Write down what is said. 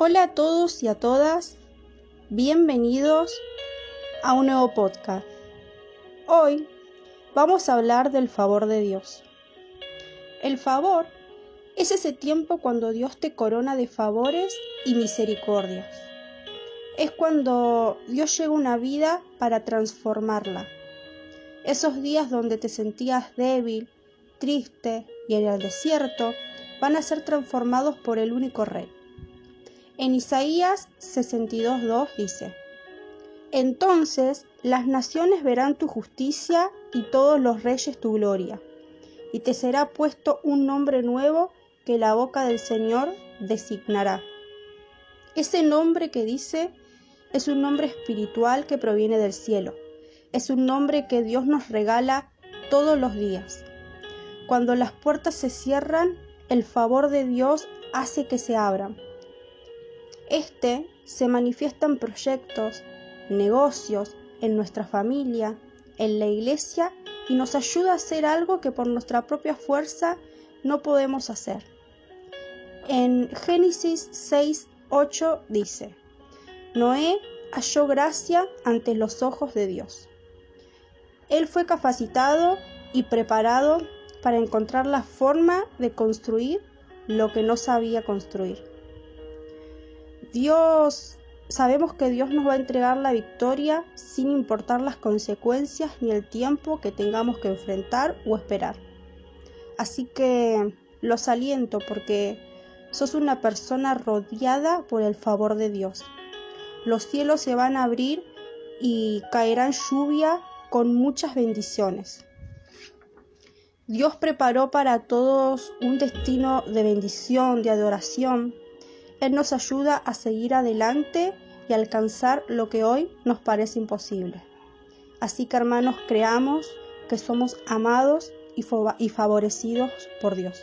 Hola a todos y a todas, bienvenidos a un nuevo podcast. Hoy vamos a hablar del favor de Dios. El favor es ese tiempo cuando Dios te corona de favores y misericordias. Es cuando Dios llega a una vida para transformarla. Esos días donde te sentías débil, triste y en el desierto van a ser transformados por el único Rey en Isaías 62.2 dice, Entonces las naciones verán tu justicia y todos los reyes tu gloria, y te será puesto un nombre nuevo que la boca del Señor designará. Ese nombre que dice es un nombre espiritual que proviene del cielo. Es un nombre que Dios nos regala todos los días. Cuando las puertas se cierran, el favor de Dios hace que se abran. Este se manifiesta en proyectos, negocios, en nuestra familia, en la iglesia y nos ayuda a hacer algo que por nuestra propia fuerza no podemos hacer. En Génesis 6, 8 dice, Noé halló gracia ante los ojos de Dios. Él fue capacitado y preparado para encontrar la forma de construir lo que no sabía construir. Dios, sabemos que Dios nos va a entregar la victoria sin importar las consecuencias ni el tiempo que tengamos que enfrentar o esperar. Así que los aliento porque sos una persona rodeada por el favor de Dios. Los cielos se van a abrir y caerán lluvia con muchas bendiciones. Dios preparó para todos un destino de bendición, de adoración, él nos ayuda a seguir adelante y alcanzar lo que hoy nos parece imposible. Así que hermanos, creamos que somos amados y, favorecidos por Dios.